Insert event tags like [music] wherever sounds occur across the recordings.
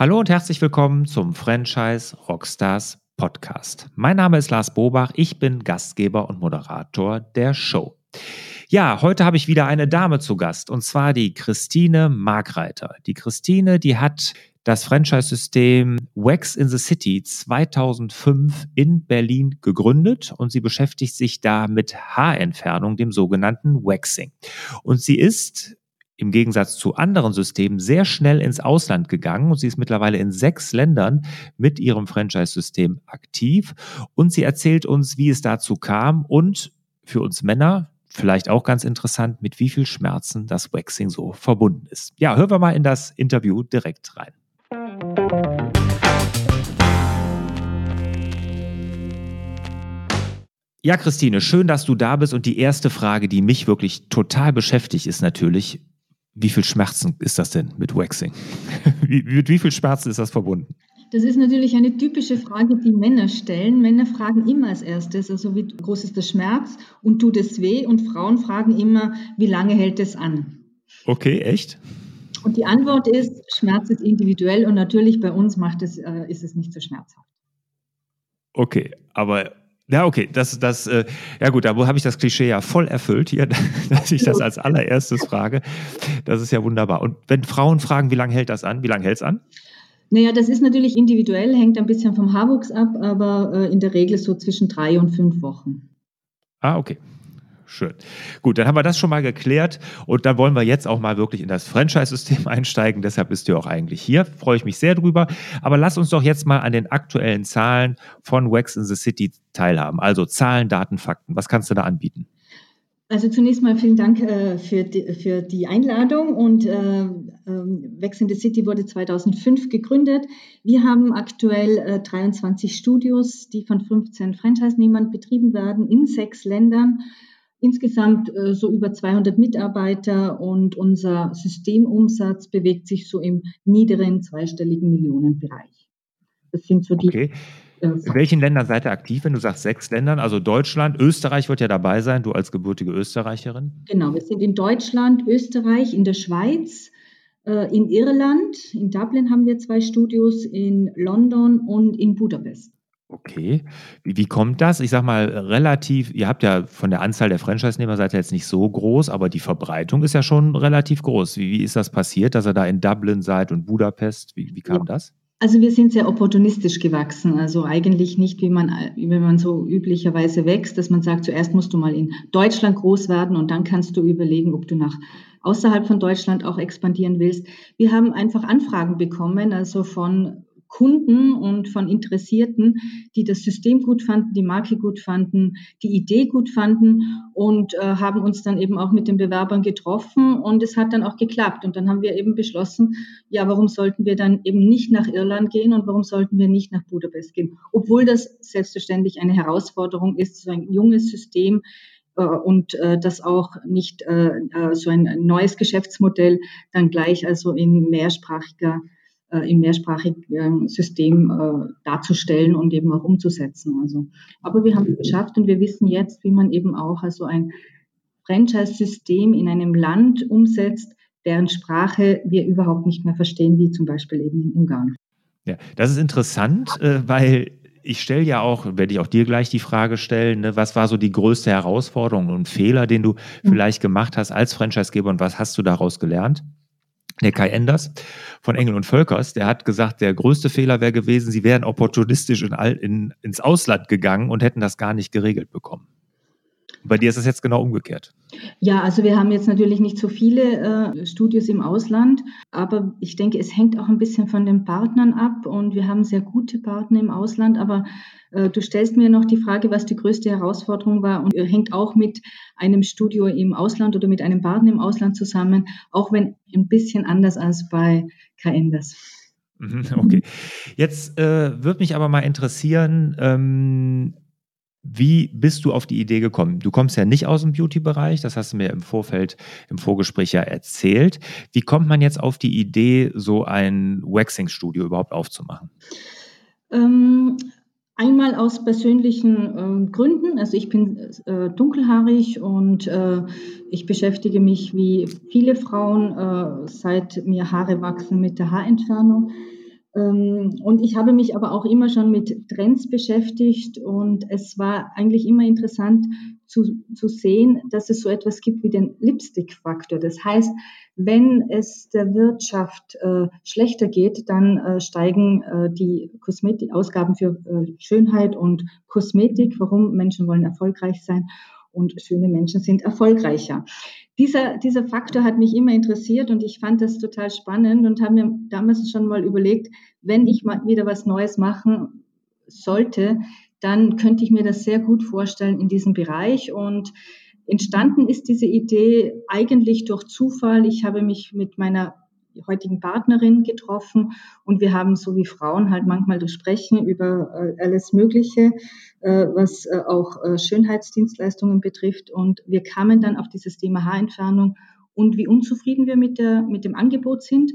Hallo und herzlich willkommen zum Franchise Rockstars Podcast. Mein Name ist Lars Bobach, ich bin Gastgeber und Moderator der Show. Ja, heute habe ich wieder eine Dame zu Gast und zwar die Christine Markreiter. Die Christine, die hat das Franchise-System Wax in the City 2005 in Berlin gegründet und sie beschäftigt sich da mit Haarentfernung, dem sogenannten Waxing. Und sie ist im Gegensatz zu anderen Systemen sehr schnell ins Ausland gegangen und sie ist mittlerweile in sechs Ländern mit ihrem Franchise-System aktiv und sie erzählt uns, wie es dazu kam und für uns Männer vielleicht auch ganz interessant, mit wie viel Schmerzen das Waxing so verbunden ist. Ja, hören wir mal in das Interview direkt rein. Ja, Christine, schön, dass du da bist. Und die erste Frage, die mich wirklich total beschäftigt, ist natürlich, wie viel Schmerzen ist das denn mit Waxing? [laughs] Wie, mit wie viel Schmerzen ist das verbunden? Das ist natürlich eine typische Frage, die Männer stellen. Männer fragen immer als erstes, also wie groß ist der Schmerz und tut es weh? Und Frauen fragen immer, wie lange hält es an? Okay, echt? Und die Antwort ist, Schmerz ist individuell und natürlich bei uns macht es, äh, ist es nicht so schmerzhaft. Okay, aber ja, okay, das, das, äh, ja gut, da habe ich das Klischee ja voll erfüllt hier, [laughs] dass ich das als allererstes frage. Das ist ja wunderbar. Und wenn Frauen fragen, wie lange hält das an? Wie lange hält es an? Naja, das ist natürlich individuell, hängt ein bisschen vom Haarwuchs ab, aber äh, in der Regel so zwischen drei und fünf Wochen. Ah, okay. Schön. Gut, dann haben wir das schon mal geklärt und dann wollen wir jetzt auch mal wirklich in das Franchise-System [laughs] einsteigen. Deshalb bist du auch eigentlich hier. Freue ich mich sehr drüber. Aber lass uns doch jetzt mal an den aktuellen Zahlen von Wax in the City teilhaben. Also Zahlen, Daten, Fakten. Was kannst du da anbieten? Also zunächst mal vielen Dank äh, für, die, für die Einladung und äh, ähm, Wax in the City wurde 2005 gegründet. Wir haben aktuell äh, 23 Studios, die von 15 Franchise-Nehmern betrieben werden in sechs Ländern insgesamt äh, so über 200 Mitarbeiter und unser Systemumsatz bewegt sich so im niederen zweistelligen Millionenbereich. Das sind so die. Okay. Äh, In welchen Ländern seid ihr aktiv, wenn du sagst sechs Ländern? Also Deutschland, Österreich wird ja dabei sein, du als gebürtige Österreicherin. Genau, wir sind in Deutschland, Österreich, in der Schweiz, äh, in Irland, in Dublin haben wir zwei Studios, in London und in Budapest. Okay. Wie, wie kommt das? Ich sag mal, relativ, ihr habt ja von der Anzahl der Franchise-Nehmer seid ihr jetzt nicht so groß, aber die Verbreitung ist ja schon relativ groß. Wie, wie ist das passiert, dass ihr da in Dublin seid und Budapest? Wie, wie kam ja. das? Also wir sind sehr opportunistisch gewachsen. Also eigentlich nicht, wie man, wie man so üblicherweise wächst, dass man sagt, zuerst musst du mal in Deutschland groß werden und dann kannst du überlegen, ob du nach außerhalb von Deutschland auch expandieren willst. Wir haben einfach Anfragen bekommen, also von Kunden und von Interessierten, die das System gut fanden, die Marke gut fanden, die Idee gut fanden und äh, haben uns dann eben auch mit den Bewerbern getroffen und es hat dann auch geklappt. Und dann haben wir eben beschlossen, ja, warum sollten wir dann eben nicht nach Irland gehen und warum sollten wir nicht nach Budapest gehen? Obwohl das selbstverständlich eine Herausforderung ist, so ein junges System äh, und äh, das auch nicht äh, äh so ein neues Geschäftsmodell dann gleich also in mehrsprachiger im mehrsprachigen System äh, darzustellen und eben auch umzusetzen. Also, aber wir haben es geschafft und wir wissen jetzt, wie man eben auch also ein Franchise-System in einem Land umsetzt, deren Sprache wir überhaupt nicht mehr verstehen, wie zum Beispiel eben in Ungarn. Ja, das ist interessant, äh, weil ich stelle ja auch, werde ich auch dir gleich die Frage stellen, ne, was war so die größte Herausforderung und Fehler, den du vielleicht gemacht hast als Franchisegeber und was hast du daraus gelernt? Der Kai Enders von Engel und Völkers, der hat gesagt, der größte Fehler wäre gewesen, sie wären opportunistisch in, in, ins Ausland gegangen und hätten das gar nicht geregelt bekommen. Bei dir ist es jetzt genau umgekehrt. Ja, also wir haben jetzt natürlich nicht so viele äh, Studios im Ausland, aber ich denke, es hängt auch ein bisschen von den Partnern ab und wir haben sehr gute Partner im Ausland, aber äh, du stellst mir noch die Frage, was die größte Herausforderung war und hängt auch mit einem Studio im Ausland oder mit einem Partner im Ausland zusammen, auch wenn ein bisschen anders als bei KNDers. Mhm, okay. Jetzt äh, würde mich aber mal interessieren, ähm, wie bist du auf die Idee gekommen? Du kommst ja nicht aus dem Beauty-Bereich, das hast du mir im Vorfeld, im Vorgespräch ja erzählt. Wie kommt man jetzt auf die Idee, so ein Waxing-Studio überhaupt aufzumachen? Ähm, einmal aus persönlichen äh, Gründen. Also ich bin äh, dunkelhaarig und äh, ich beschäftige mich wie viele Frauen, äh, seit mir Haare wachsen, mit der Haarentfernung. Ähm, und ich habe mich aber auch immer schon mit Trends beschäftigt und es war eigentlich immer interessant zu, zu sehen, dass es so etwas gibt wie den Lipstick-Faktor. Das heißt, wenn es der Wirtschaft äh, schlechter geht, dann äh, steigen äh, die Kosmetik Ausgaben für äh, Schönheit und Kosmetik. Warum? Menschen wollen erfolgreich sein und schöne Menschen sind erfolgreicher. Dieser, dieser Faktor hat mich immer interessiert und ich fand das total spannend und habe mir damals schon mal überlegt, wenn ich mal wieder was Neues machen sollte, dann könnte ich mir das sehr gut vorstellen in diesem Bereich und entstanden ist diese Idee eigentlich durch Zufall. Ich habe mich mit meiner heutigen Partnerin getroffen und wir haben so wie Frauen halt manchmal sprechen über äh, alles Mögliche, äh, was äh, auch Schönheitsdienstleistungen betrifft und wir kamen dann auf dieses Thema Haarentfernung und wie unzufrieden wir mit, der, mit dem Angebot sind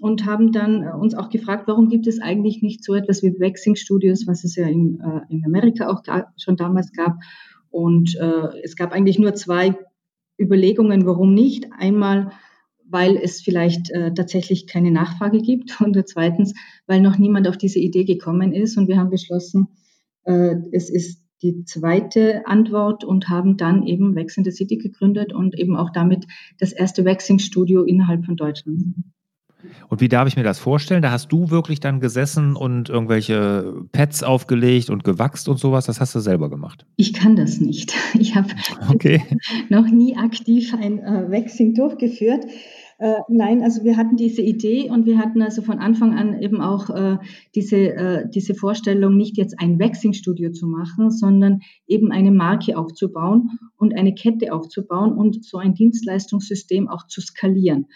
und haben dann uns auch gefragt, warum gibt es eigentlich nicht so etwas wie Waxing Studios, was es ja in, in Amerika auch schon damals gab. Und es gab eigentlich nur zwei Überlegungen, warum nicht. Einmal weil es vielleicht äh, tatsächlich keine Nachfrage gibt und zweitens, weil noch niemand auf diese Idee gekommen ist und wir haben beschlossen, äh, es ist die zweite Antwort und haben dann eben Wax in the City gegründet und eben auch damit das erste Waxing-Studio innerhalb von Deutschland. Und wie darf ich mir das vorstellen? Da hast du wirklich dann gesessen und irgendwelche Pads aufgelegt und gewachst und sowas. Das hast du selber gemacht. Ich kann das nicht. [laughs] Ich habe okay. [laughs] noch nie aktiv ein äh, Waxing durchgeführt. Äh, nein, also wir hatten diese Idee und wir hatten also von Anfang an eben auch äh, diese, äh, diese Vorstellung, nicht jetzt ein Waxing-Studio zu machen, sondern eben eine Marke aufzubauen und eine Kette aufzubauen und so ein Dienstleistungssystem auch zu skalieren.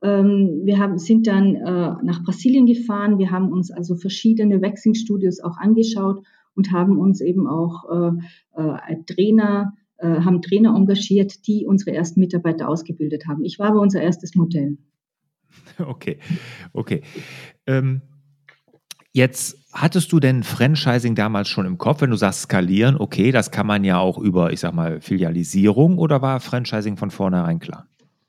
Ähm, wir haben, sind dann äh, nach Brasilien gefahren, wir haben uns also verschiedene Waxing-Studios auch angeschaut und haben uns eben auch äh, Trainer haben Trainer engagiert, die unsere ersten Mitarbeiter ausgebildet haben. Ich war aber unser erstes Modell. [laughs] Okay, okay. Ähm, jetzt hattest du denn Franchising damals schon im Kopf, wenn du sagst skalieren, okay, das kann man ja auch über, ich sag mal, Filialisierung oder war Franchising von vornherein klar?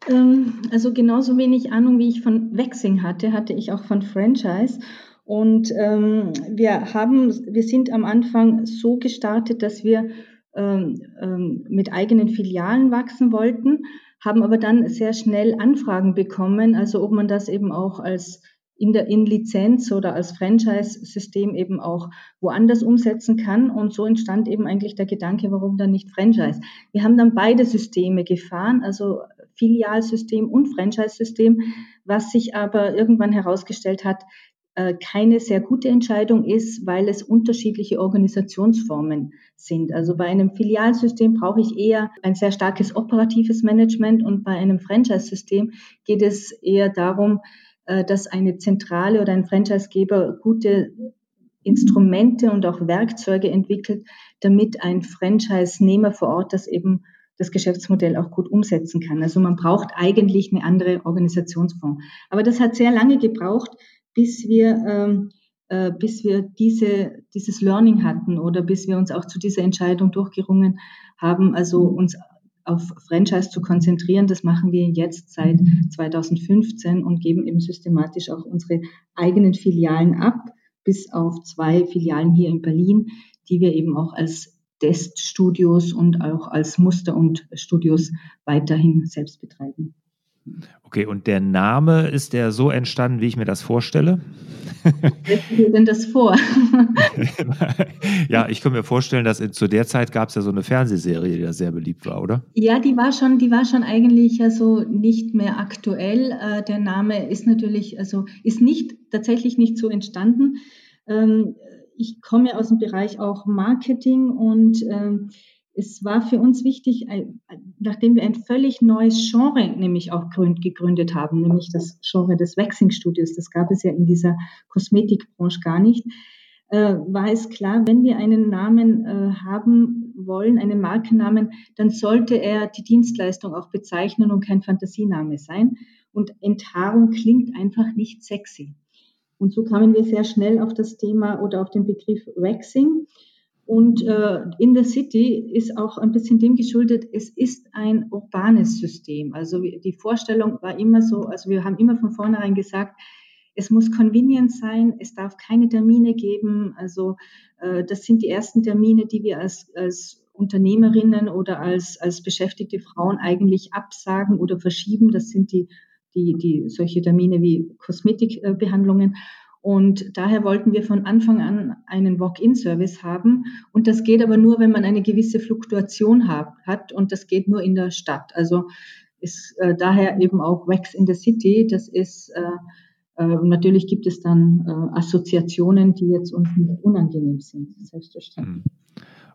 Ähm, also genauso wenig Ahnung, wie ich von Waxing hatte, hatte ich auch von Franchise. Und ähm, wir haben, wir sind am Anfang so gestartet, dass wir mit eigenen Filialen wachsen wollten, haben aber dann sehr schnell Anfragen bekommen, also ob man das eben auch als in der in Lizenz oder als Franchise-System eben auch woanders umsetzen kann. Und so entstand eben eigentlich der Gedanke, warum dann nicht Franchise. Wir haben dann beide Systeme gefahren, also Filialsystem und Franchise-System, was sich aber irgendwann herausgestellt hat, keine sehr gute Entscheidung ist, weil es unterschiedliche Organisationsformen sind. Also bei einem Filialsystem brauche ich eher ein sehr starkes operatives Management und bei einem Franchise-System geht es eher darum, äh, dass eine Zentrale oder ein Franchisegeber gute Instrumente und auch Werkzeuge entwickelt, damit ein Franchise-Nehmer vor Ort das eben das Geschäftsmodell auch gut umsetzen kann. Also man braucht eigentlich eine andere Organisationsform. Aber das hat sehr lange gebraucht, bis wir, ähm, äh, bis wir diese, dieses Learning hatten oder bis wir uns auch zu dieser Entscheidung durchgerungen haben, also uns auf Franchise zu konzentrieren. Das machen wir jetzt seit 2015 und geben eben systematisch auch unsere eigenen Filialen ab, bis auf zwei Filialen hier in Berlin, die wir eben auch als Teststudios und auch als Muster- und Studios weiterhin selbst betreiben. Okay, und der Name ist der so entstanden, wie ich mir das vorstelle? Wie denn das vor? [laughs] ja, ich kann mir vorstellen, dass in, zu der Zeit gab es ja so eine Fernsehserie, die da sehr beliebt war, oder? Ja, die war schon, die war schon eigentlich also nicht mehr aktuell. Äh, der Name ist natürlich, also ist nicht tatsächlich nicht so entstanden. Ähm, ich komme aus dem Bereich auch Marketing und ähm, es war für uns wichtig, nachdem wir ein völlig neues Genre nämlich auch gegründet haben, nämlich das Genre des Waxing-Studios, das gab es ja in dieser Kosmetikbranche gar nicht, äh, war es klar, wenn wir einen Namen äh, haben wollen, einen Markennamen, dann sollte er die Dienstleistung auch bezeichnen und kein Fantasiename sein. Und Enthaarung klingt einfach nicht sexy. Und so kamen wir sehr schnell auf das Thema oder auf den Begriff Waxing. Und äh, in der City ist auch ein bisschen dem geschuldet, es ist ein urbanes System. Also die Vorstellung war immer so, also wir haben immer von vornherein gesagt, Es muss convenient sein, es darf keine Termine geben. Also äh, das sind die ersten Termine, die wir als, als Unternehmerinnen oder als, als beschäftigte Frauen eigentlich absagen oder verschieben. Das sind die, die, die solche Termine wie Kosmetikbehandlungen. Und daher wollten wir von Anfang an einen Walk-in-Service haben. Und das geht aber nur, wenn man eine gewisse Fluktuation hat, hat. Und das geht nur in der Stadt. Also ist äh, daher eben auch Wax in the City. Das ist äh, äh, natürlich gibt es dann äh, Assoziationen, die jetzt uns nicht unangenehm sind, selbstverständlich.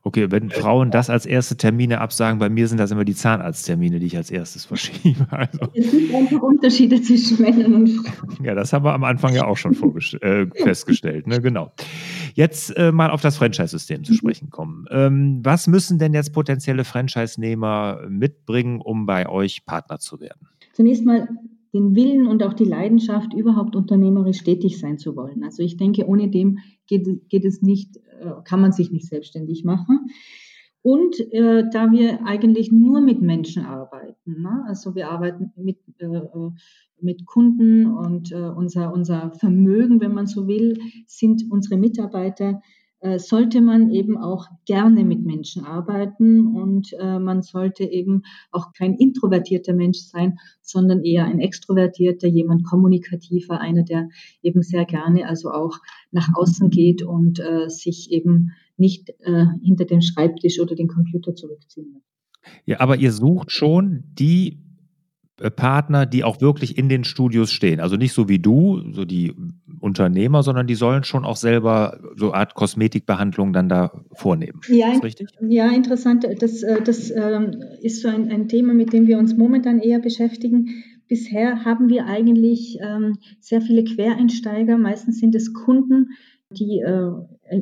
Okay, wenn Frauen das als erste Termine absagen, bei mir sind das immer die Zahnarzttermine, die ich als erstes verschiebe. [laughs] Also. Es gibt einfach Unterschiede zwischen Männern und Frauen. Ja, das haben wir am Anfang ja auch schon äh, festgestellt. Ne? Genau. Jetzt äh, mal auf das Franchise-System zu sprechen kommen. Ähm, was müssen denn jetzt potenzielle Franchise-Nehmer mitbringen, um bei euch Partner zu werden? Zunächst mal den Willen und auch die Leidenschaft, überhaupt unternehmerisch tätig sein zu wollen. Also ich denke, ohne dem geht, geht es nicht, äh, kann man sich nicht selbstständig machen. Und äh, da wir eigentlich nur mit Menschen arbeiten, ne? also wir arbeiten mit, äh, äh mit Kunden und äh, unser, unser Vermögen, wenn man so will, sind unsere Mitarbeiter sollte man eben auch gerne mit Menschen arbeiten und äh, man sollte eben auch kein introvertierter Mensch sein, sondern eher ein extrovertierter, jemand kommunikativer, einer, der eben sehr gerne also auch nach außen geht und äh, sich eben nicht äh, hinter den Schreibtisch oder den Computer zurückziehen will. Ja, aber ihr sucht schon die äh, Partner, die auch wirklich in den Studios stehen. Also nicht so wie du, so die Unternehmer, sondern die sollen schon auch selber so eine Art Kosmetikbehandlung dann da vornehmen. Ja, ist richtig? Ja, interessant. Das, äh, das ähm, ist so ein, ein Thema, mit dem wir uns momentan eher beschäftigen. Bisher haben wir eigentlich ähm, sehr viele Quereinsteiger. Meistens sind es Kunden, die äh,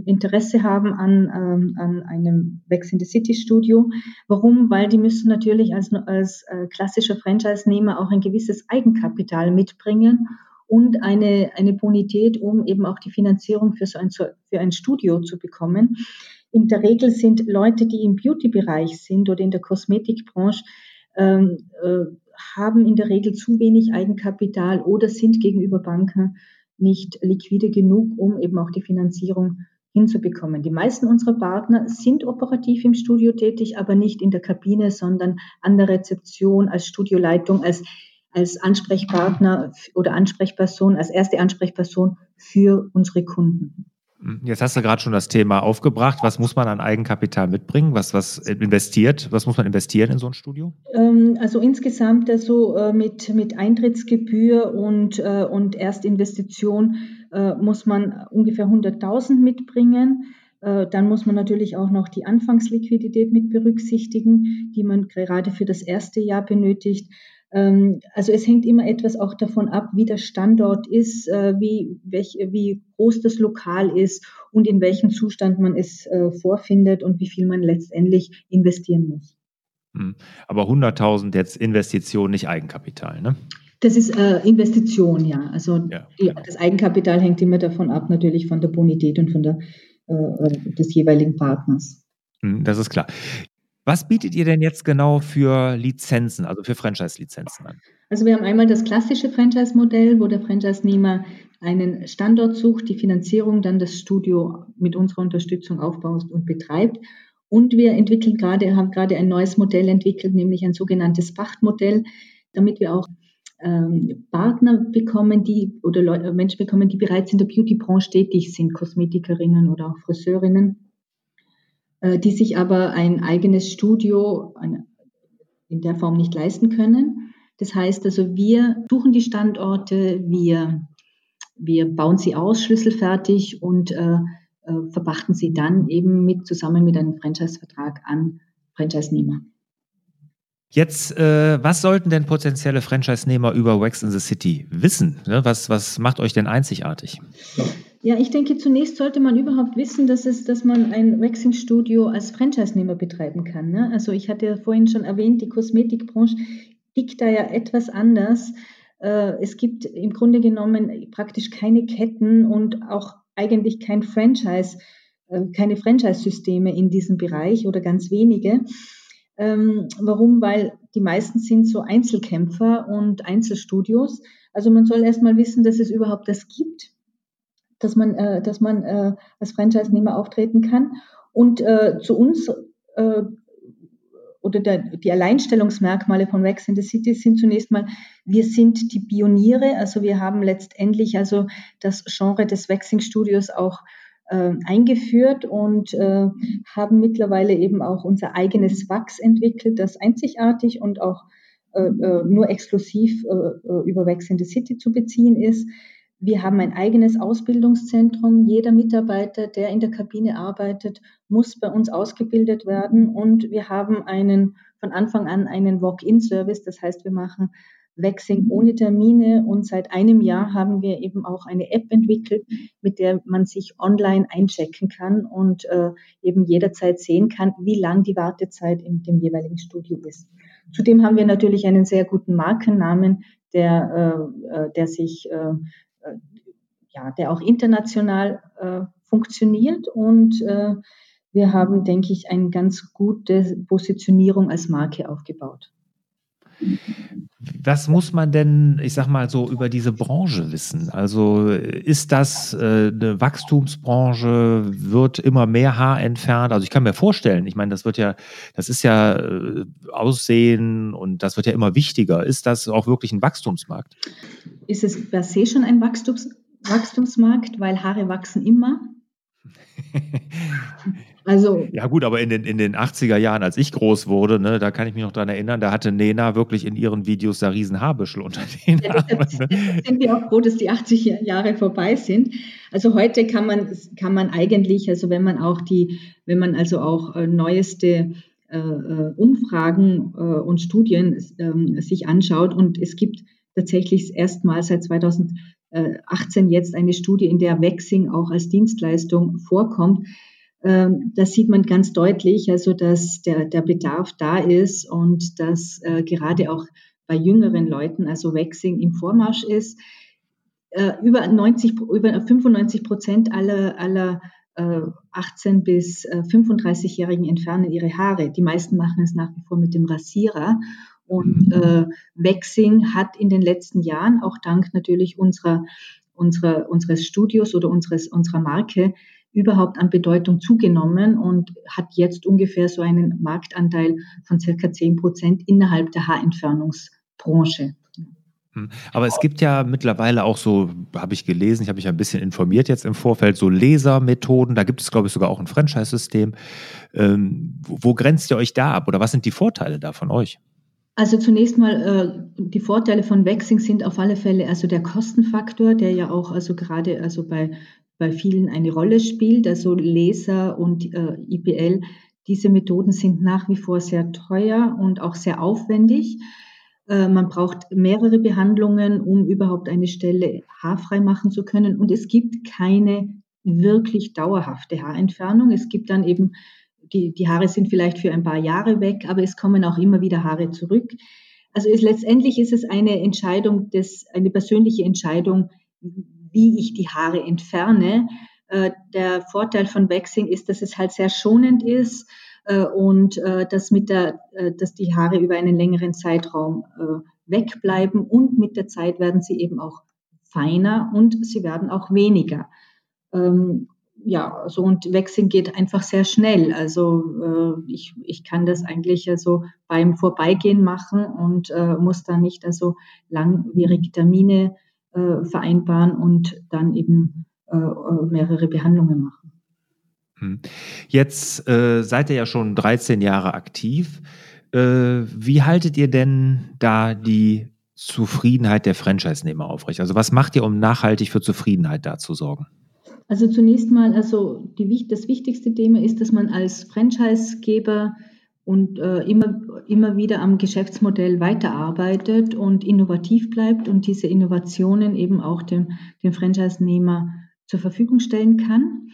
Interesse haben an, ähm, an einem Wax in the City Studio. Warum? Weil die müssen natürlich als, als äh, klassischer Franchise-Nehmer auch ein gewisses Eigenkapital mitbringen und eine, eine Bonität, um eben auch die Finanzierung für so ein, für ein Studio zu bekommen. In der Regel sind Leute, die im Beauty-Bereich sind oder in der Kosmetikbranche, ähm, äh, haben in der Regel zu wenig Eigenkapital oder sind gegenüber Banken nicht liquide genug, um eben auch die Finanzierung hinzubekommen. Die meisten unserer Partner sind operativ im Studio tätig, aber nicht in der Kabine, sondern an der Rezeption, als Studioleitung, als, als Ansprechpartner oder Ansprechperson, als erste Ansprechperson für unsere Kunden. Hm, jetzt hast du gerade schon das Thema aufgebracht. Was muss man an Eigenkapital mitbringen? Was, was investiert? Was muss man investieren in so ein Studio? Ähm, also insgesamt also mit, mit Eintrittsgebühr und, äh, und Erstinvestition äh, muss man ungefähr 100.000 mitbringen. Dann muss man natürlich auch noch die Anfangsliquidität mit berücksichtigen, die man gerade für das erste Jahr benötigt. Ähm, also es hängt immer etwas auch davon ab, wie der Standort ist, äh, wie, welch, wie groß das Lokal ist und in welchem Zustand man es äh, vorfindet und wie viel man letztendlich investieren muss. Hm. Aber 100.000 jetzt Investition, nicht Eigenkapital, ne? Das ist äh, Investition, ja. Also ja, genau. das Eigenkapital hängt immer davon ab, natürlich von der Bonität und von der, äh, des jeweiligen Partners. Hm, das ist klar. Was bietet ihr denn jetzt genau für Lizenzen, also für Franchise-Lizenzen an? Also wir haben einmal das klassische Franchise-Modell, wo der Franchise-Nehmer einen Standort sucht, die Finanzierung dann das Studio mit unserer Unterstützung aufbaut und betreibt. Und wir entwickeln gerade, haben gerade ein neues Modell entwickelt, nämlich ein sogenanntes Pachtmodell, damit wir auch ähm, Partner bekommen, die oder Leute, Menschen bekommen, die bereits in der Beauty-Branche tätig sind, Kosmetikerinnen oder auch Friseurinnen die sich aber ein eigenes Studio in der Form nicht leisten können. Das heißt also, wir suchen die Standorte, wir, wir bauen sie aus, schlüsselfertig und äh, äh, verpachten sie dann eben mit zusammen mit einem Franchise-Vertrag an Franchise-Nehmer. Jetzt, äh, was sollten denn potenzielle Franchise-Nehmer über Wax in the City wissen? Ne? Was, was macht euch denn einzigartig? Ja, ich denke, zunächst sollte man überhaupt wissen, dass, es, dass man ein Waxing-Studio als Franchise-Nehmer betreiben kann. Ne? Also ich hatte ja vorhin schon erwähnt, die Kosmetikbranche tickt da ja etwas anders. Äh, es gibt im Grunde genommen praktisch keine Ketten und auch eigentlich kein Franchise, äh, keine Franchise-Systeme in diesem Bereich oder ganz wenige. Ähm, warum? Weil die meisten sind so Einzelkämpfer und Einzelstudios. Also man soll erstmal wissen, dass es überhaupt das gibt, dass man, äh, dass man äh, als Franchise-Nehmer auftreten kann. Und äh, zu uns äh, oder der, die Alleinstellungsmerkmale von Wax in the City sind zunächst mal, wir sind die Pioniere, also wir haben letztendlich also das Genre des Waxing Studios auch äh, eingeführt und äh, haben mittlerweile eben auch unser eigenes Wachs entwickelt, das einzigartig und auch äh, äh nur exklusiv äh, äh, über Wax in the City zu beziehen ist. Wir haben ein eigenes Ausbildungszentrum. Jeder Mitarbeiter, der in der Kabine arbeitet, muss bei uns ausgebildet werden. Und wir haben einen, von Anfang an einen Walk-in-Service. Das heißt, wir machen Waxing ohne Termine. Und seit einem Jahr haben wir eben auch eine App entwickelt, mit der man sich online einchecken kann und äh, eben jederzeit sehen kann, wie lang die Wartezeit in dem jeweiligen Studio ist. Zudem haben wir natürlich einen sehr guten Markennamen, der, äh, äh der sich äh, äh, ja, der auch international äh, funktioniert und wir haben, denke ich, eine ganz gute Positionierung als Marke aufgebaut. Was muss man denn, ich sag mal so, über diese Branche wissen? Also ist das äh, eine Wachstumsbranche? Wird immer mehr Haar entfernt? Also ich kann mir vorstellen, ich meine, das wird ja, das ist ja äh, Aussehen und das wird ja immer wichtiger. Ist das auch wirklich ein Wachstumsmarkt? Ist es per se schon ein Wachstums Wachstumsmarkt, weil Haare wachsen immer? Also, [laughs] ja gut, aber in den, in den 80er Jahren, als ich groß wurde, ne, da kann ich mich noch daran erinnern, da hatte Nena wirklich in ihren Videos da riesen Haarbüschel unter den ja, Haaren. sind wir auch froh, dass die 80 Jahre vorbei sind. Also heute kann man, kann man eigentlich, also wenn man auch die, wenn man also auch äh, neueste äh, äh Umfragen äh, und Studien äh, sich anschaut und es gibt tatsächlich erstmal seit 2018 jetzt eine Studie, in der Waxing auch als Dienstleistung vorkommt ähm, da sieht man ganz deutlich, also dass der, der Bedarf da ist und dass äh, gerade auch bei jüngeren Leuten, also Waxing im Vormarsch ist. Äh, über 90, über 95 Prozent aller, aller äh, 18 bis 35-Jährigen äh, entfernen ihre Haare. Die meisten machen es nach wie vor mit dem Rasierer. Und äh, Waxing hat in den letzten Jahren, auch dank natürlich unserer, unserer, unseres Studios oder unseres, unserer Marke, überhaupt an Bedeutung zugenommen und hat jetzt ungefähr so einen Marktanteil von circa 10 Prozent innerhalb der Haarentfernungsbranche. Hm. Aber es gibt ja mittlerweile auch so, habe ich gelesen, ich habe mich ein bisschen informiert jetzt im Vorfeld, so Lasermethoden. Da gibt es, glaube ich, sogar auch ein Franchise-System. Ähm, wo grenzt ihr euch da ab oder was sind die Vorteile da von euch? Also zunächst mal, äh, die Vorteile von Waxing sind auf alle Fälle also der Kostenfaktor, der ja auch also gerade also bei bei vielen eine Rolle spielt, also Laser und äh, IPL. Diese Methoden sind nach wie vor sehr teuer und auch sehr aufwendig. Äh, man braucht mehrere Behandlungen, um überhaupt eine Stelle haarfrei machen zu können. Und es gibt keine wirklich dauerhafte Haarentfernung. Es gibt dann eben, die, die Haare sind vielleicht für ein paar Jahre weg, aber es kommen auch immer wieder Haare zurück. Also ist, letztendlich ist es eine Entscheidung, des, eine persönliche Entscheidung, wie ich die Haare entferne. Äh, der Vorteil von Waxing ist, dass es halt sehr schonend ist äh, und äh, dass, mit der, dass die Haare über einen längeren Zeitraum wegbleiben und mit der Zeit werden sie eben auch feiner und sie werden auch weniger. Ähm, ja, so und Waxing geht einfach sehr schnell. Also ich, ich kann das eigentlich also beim Vorbeigehen machen und muss da nicht also langwierige Termine äh, vereinbaren und dann eben äh, mehrere Behandlungen machen. Hm. Jetzt äh, seid ihr ja schon 13 Jahre aktiv. Äh, wie haltet ihr denn da die Zufriedenheit der Franchise-Nehmer aufrecht? Also was macht ihr, um nachhaltig für Zufriedenheit da zu sorgen? Also zunächst mal, also die, das wichtigste Thema ist, dass man als Franchisegeber und äh, immer, immer wieder am Geschäftsmodell weiterarbeitet und innovativ bleibt und diese Innovationen eben auch dem, dem Franchise-Nehmer zur Verfügung stellen kann.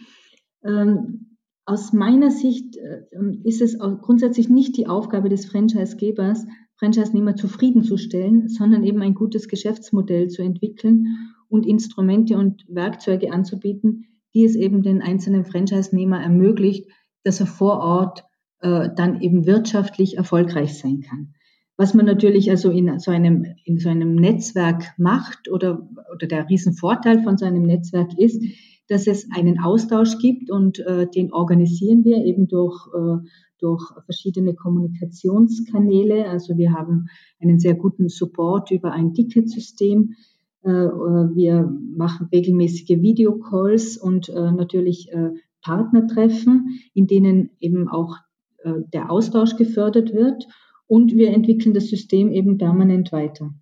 Ähm, aus meiner Sicht äh, ist es grundsätzlich nicht die Aufgabe des Franchise-Gebers, Franchise-Nehmer zufriedenzustellen, sondern eben ein gutes Geschäftsmodell zu entwickeln und Instrumente und Werkzeuge anzubieten, die es eben den einzelnen Franchise-Nehmer ermöglicht, dass er vor Ort äh, dann eben wirtschaftlich erfolgreich sein kann. Was man natürlich also in so einem, in so einem Netzwerk macht oder, oder der Riesenvorteil von so einem Netzwerk ist, dass es einen Austausch gibt und äh, den organisieren wir eben durch, äh, durch verschiedene Kommunikationskanäle. Also wir haben einen sehr guten Support über ein Ticketsystem. Äh wir machen regelmäßige Videocalls und äh, natürlich äh, Partnertreffen, in denen eben auch äh, der Austausch gefördert wird und wir entwickeln das System eben permanent weiter.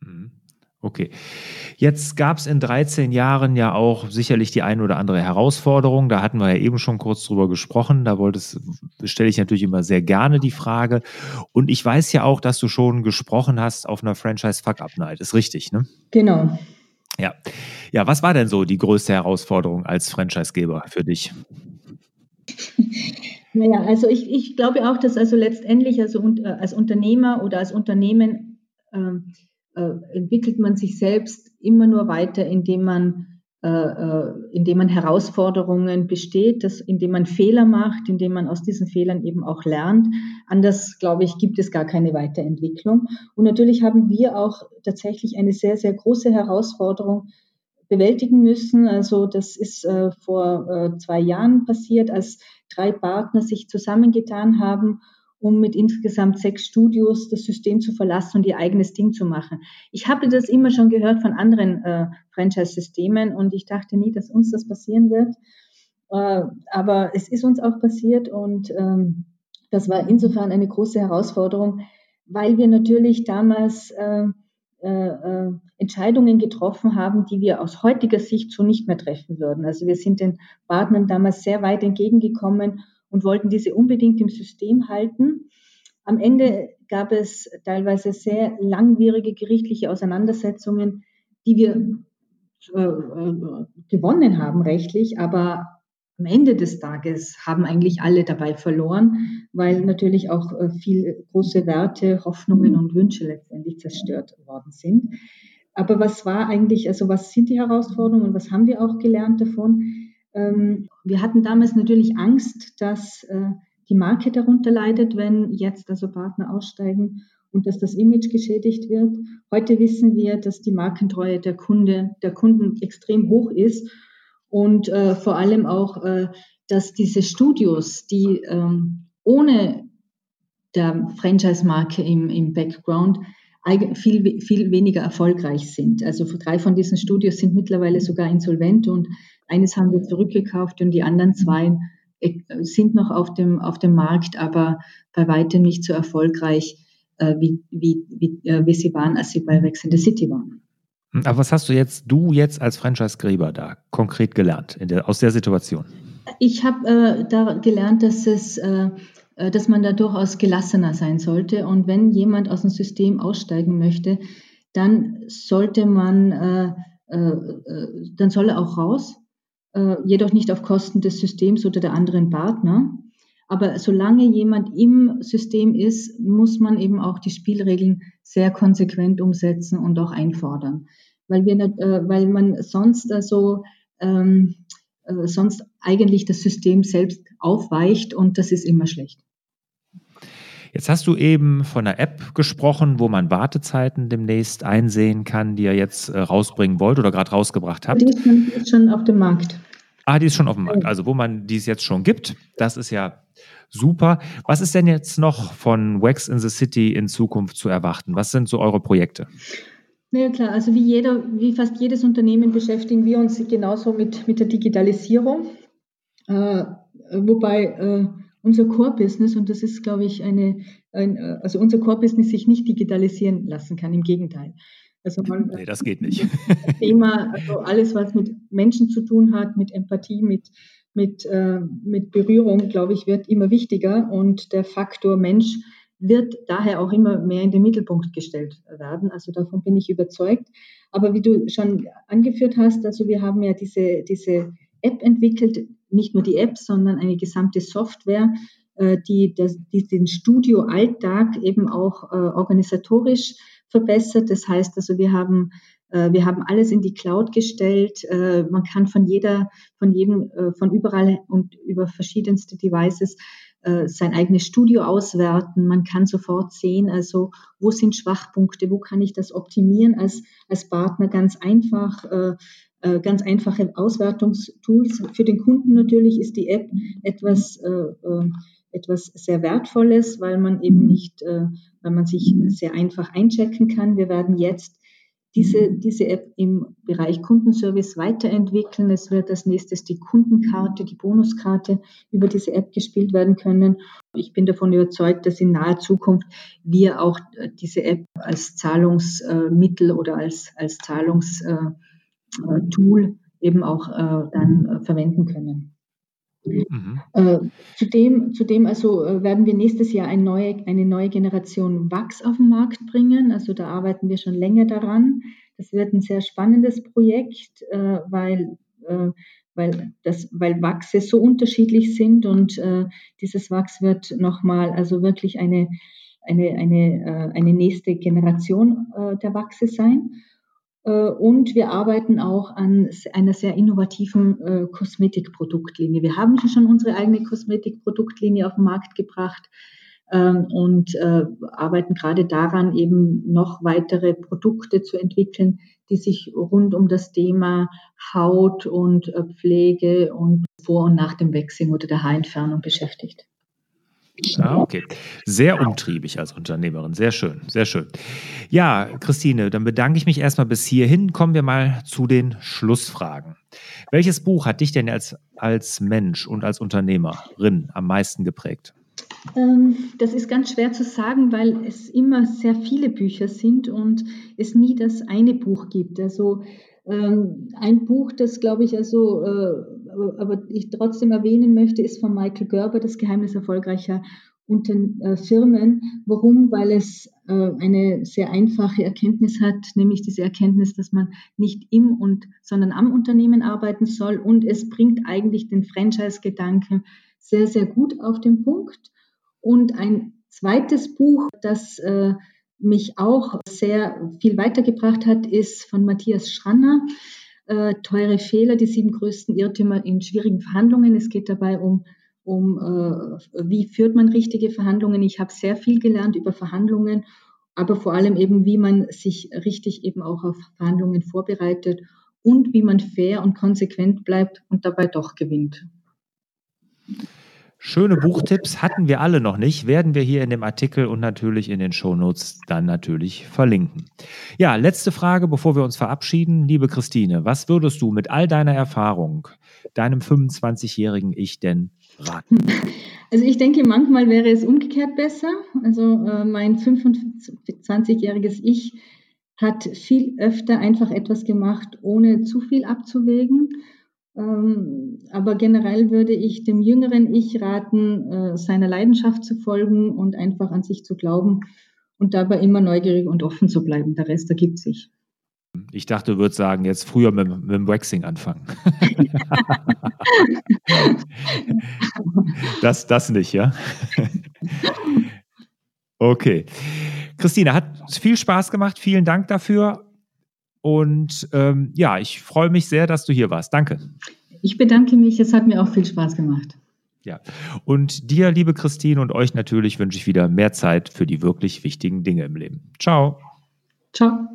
Mhm. Okay. Jetzt gab es in 13 Jahren ja auch sicherlich die ein oder andere Herausforderung. Da hatten wir ja eben schon kurz drüber gesprochen. Da wolltest, stelle ich natürlich immer sehr gerne die Frage. Und ich weiß ja auch, dass du schon gesprochen hast auf einer Franchise Fuck Up Night. Ist richtig, ne? Genau. Ja. Ja, was war denn so die größte Herausforderung als Franchisegeber für dich? [laughs] Naja, also ich, ich glaube auch, dass also letztendlich also äh, als Unternehmer oder als Unternehmen äh, äh, entwickelt man sich selbst immer nur weiter, indem man, äh, äh, indem man Herausforderungen besteht, dass, indem man Fehler macht, indem man aus diesen Fehlern eben auch lernt. Anders, glaube ich, gibt es gar keine Weiterentwicklung. Und natürlich haben wir auch tatsächlich eine sehr, sehr große Herausforderung, bewältigen müssen. Also das ist äh, vor äh, zwei Jahren passiert, als drei Partner sich zusammengetan haben, um mit insgesamt sechs Studios das System zu verlassen und ihr eigenes Ding zu machen. Ich habe das immer schon gehört von anderen äh, Franchise-Systemen und ich dachte nie, dass uns das passieren wird. Äh, aber es ist uns auch passiert und ähm, das war insofern eine große Herausforderung, weil wir natürlich damals äh, äh, äh, Entscheidungen getroffen haben, die wir aus heutiger Sicht so nicht mehr treffen würden. Also wir sind den Partnern damals sehr weit entgegengekommen und wollten diese unbedingt im System halten. Am Ende gab es teilweise sehr langwierige gerichtliche Auseinandersetzungen, die wir äh, äh gewonnen haben rechtlich, aber am Ende des Tages haben eigentlich alle dabei verloren, weil natürlich auch äh, viel große Werte, Hoffnungen und Wünsche letztendlich zerstört worden sind. Aber was war eigentlich, also was sind die Herausforderungen und was haben wir auch gelernt davon? Ähm, wir hatten damals natürlich Angst, dass äh, die Marke darunter leidet, wenn jetzt also Partner aussteigen und dass das Image geschädigt wird. Heute wissen wir, dass die Markentreue der Kunde, der Kunden extrem hoch ist und äh, vor allem auch, äh, dass diese Studios, die ähm, ohne der Franchise-Marke im, im Background viel, viel weniger erfolgreich sind. Also drei von diesen Studios sind mittlerweile sogar insolvent und eines haben wir zurückgekauft und die anderen zwei äh, sind noch auf dem, auf dem Markt, aber bei weitem nicht so erfolgreich, äh, wie, wie, wie, äh, wie sie waren, als sie bei Vex in the City waren. Hm, aber was hast du jetzt, du jetzt als Franchise-Geber da konkret gelernt der, aus der Situation? Ich habe äh, da gelernt, dass es äh, dass man da durchaus gelassener sein sollte. Und wenn jemand aus dem System aussteigen möchte, dann sollte man, äh, äh, dann soll er auch raus, äh, jedoch nicht auf Kosten des Systems oder der anderen Partner. Aber solange jemand im System ist, muss man eben auch die Spielregeln sehr konsequent umsetzen und auch einfordern weil, wir äh, weil man sonst also ähm, äh, sonst eigentlich das System selbst aufweicht und das ist immer schlecht. Jetzt hast du eben von einer App gesprochen, wo man Wartezeiten demnächst einsehen kann, die ihr jetzt äh, rausbringen wollt oder gerade rausgebracht habt. Die ist, schon, die ist schon auf dem Markt. Ah, die ist schon auf dem Markt. Also wo man dies jetzt schon gibt, das ist ja super. Was ist denn jetzt noch von Wax in the City in Zukunft zu erwarten? Was sind so eure Projekte? Ja klar, also wie jeder, wie fast jedes Unternehmen beschäftigen wir uns genauso mit, mit der Digitalisierung. Äh, wobei äh, unser Core-Business, und das ist, glaube ich, eine, ein, äh, also unser Core-Business sich nicht digitalisieren lassen kann, im Gegenteil. Also man, nee, das geht nicht. [laughs] Das Thema, also alles, was mit Menschen zu tun hat, mit Empathie, mit, mit, äh, mit Berührung, glaube ich, wird immer wichtiger und der Faktor Mensch wird daher auch immer mehr in den Mittelpunkt gestellt werden. Also davon bin ich überzeugt. Aber wie du schon angeführt hast, also wir haben ja diese, diese App entwickelt, nicht nur die App, sondern eine gesamte Software, äh, die, das, die den Studioalltag eben auch äh, organisatorisch verbessert. Das heißt also, wir haben äh, wir haben alles in die Cloud gestellt. Man kann von jeder, von jedem, von überall und über verschiedenste Devices sein eigenes Studio auswerten. Man kann sofort sehen, also wo sind Schwachpunkte, wo kann ich das optimieren als, als Partner ganz einfach. Äh, äh, ganz einfache Auswertungstools. Für den Kunden natürlich ist die App etwas, äh, äh, etwas sehr Wertvolles, weil man eben nicht, äh, weil man sich sehr einfach einchecken kann. Wir werden jetzt diese, diese App im Bereich Kundenservice weiterentwickeln. Es wird als nächstes die Kundenkarte, die Bonuskarte über diese App gespielt werden können. Ich bin davon überzeugt, dass in naher Zukunft wir auch äh, diese App als Zahlungsmittel oder als, als Zahlungstool eben auch äh, dann äh, verwenden können. Mhm. Äh, zudem, zudem also äh, werden wir nächstes Jahr eine neue, eine neue Generation Wachs auf den Markt bringen. Also da arbeiten wir schon länger daran. Das wird ein sehr spannendes Projekt, äh, weil, weil, das, weil Wachse so unterschiedlich sind und dieses Wachs wird nochmal also wirklich eine, eine, eine, eine nächste Generation der Wachse sein. Äh, und wir arbeiten auch an einer sehr innovativen äh, Kosmetikproduktlinie. Wir haben schon unsere eigene Kosmetikproduktlinie auf den Markt gebracht ähm, und äh, arbeiten gerade daran, eben noch weitere Produkte zu entwickeln, die sich rund um das Thema Haut und Pflege und vor und nach dem Waxing oder der Haarentfernung beschäftigt. Ah, okay. Sehr umtriebig als Unternehmerin. Sehr schön, sehr schön. Ja, Christine, dann bedanke ich mich erstmal bis hierhin. Kommen wir mal zu den Schlussfragen. Welches Buch hat dich denn als, als Mensch und als Unternehmerin am meisten geprägt? Ähm, das ist ganz schwer zu sagen, weil es immer sehr viele Bücher sind und es nie das eine Buch gibt. Also ein Buch, das glaube ich also, äh, aber ich trotzdem erwähnen möchte, ist von Michael Gerber, Das Geheimnis erfolgreicher äh, Firmen. Warum? Weil es äh, eine sehr einfache Erkenntnis hat, nämlich diese Erkenntnis, dass man nicht im und, sondern am Unternehmen arbeiten soll und es bringt eigentlich den Franchise-Gedanken sehr, sehr gut auf den Punkt. Und ein zweites Buch, das mich auch sehr viel weitergebracht hat, ist von Matthias Schranner. Äh, teure Fehler, die sieben größten Irrtümer in schwierigen Verhandlungen. Es geht dabei um, um äh, wie führt man richtige Verhandlungen. Ich habe sehr viel gelernt über Verhandlungen, aber vor allem eben, wie man sich richtig eben auch auf Verhandlungen vorbereitet und wie man fair und konsequent bleibt und dabei doch gewinnt. Schöne Buchtipps hatten wir alle noch nicht, werden wir hier in dem Artikel und natürlich in den Shownotes dann natürlich verlinken. Ja, letzte Frage, bevor wir uns verabschieden. Liebe Christine, was würdest du mit all deiner Erfahrung deinem 25-jährigen Ich denn raten? [laughs] Also ich denke, manchmal wäre es umgekehrt besser. Also äh, mein 25-jähriges Ich hat viel öfter einfach etwas gemacht, ohne zu viel abzuwägen aber generell würde ich dem jüngeren Ich raten, äh, seiner Leidenschaft zu folgen und einfach an sich zu glauben und dabei immer neugierig und offen zu bleiben. Der Rest ergibt sich. Ich dachte, du würdest sagen, jetzt früher mit, mit dem Waxing anfangen. [laughs] das, das nicht, ja? okay. Christine, hat viel Spaß gemacht. Vielen Dank dafür. Und ähm, ja, ich freue mich sehr, dass du hier warst. Danke. Ich bedanke mich. Es hat mir auch viel Spaß gemacht. Ja, und dir, liebe Christine, und euch natürlich wünsche ich wieder mehr Zeit für die wirklich wichtigen Dinge im Leben. Ciao. Ciao.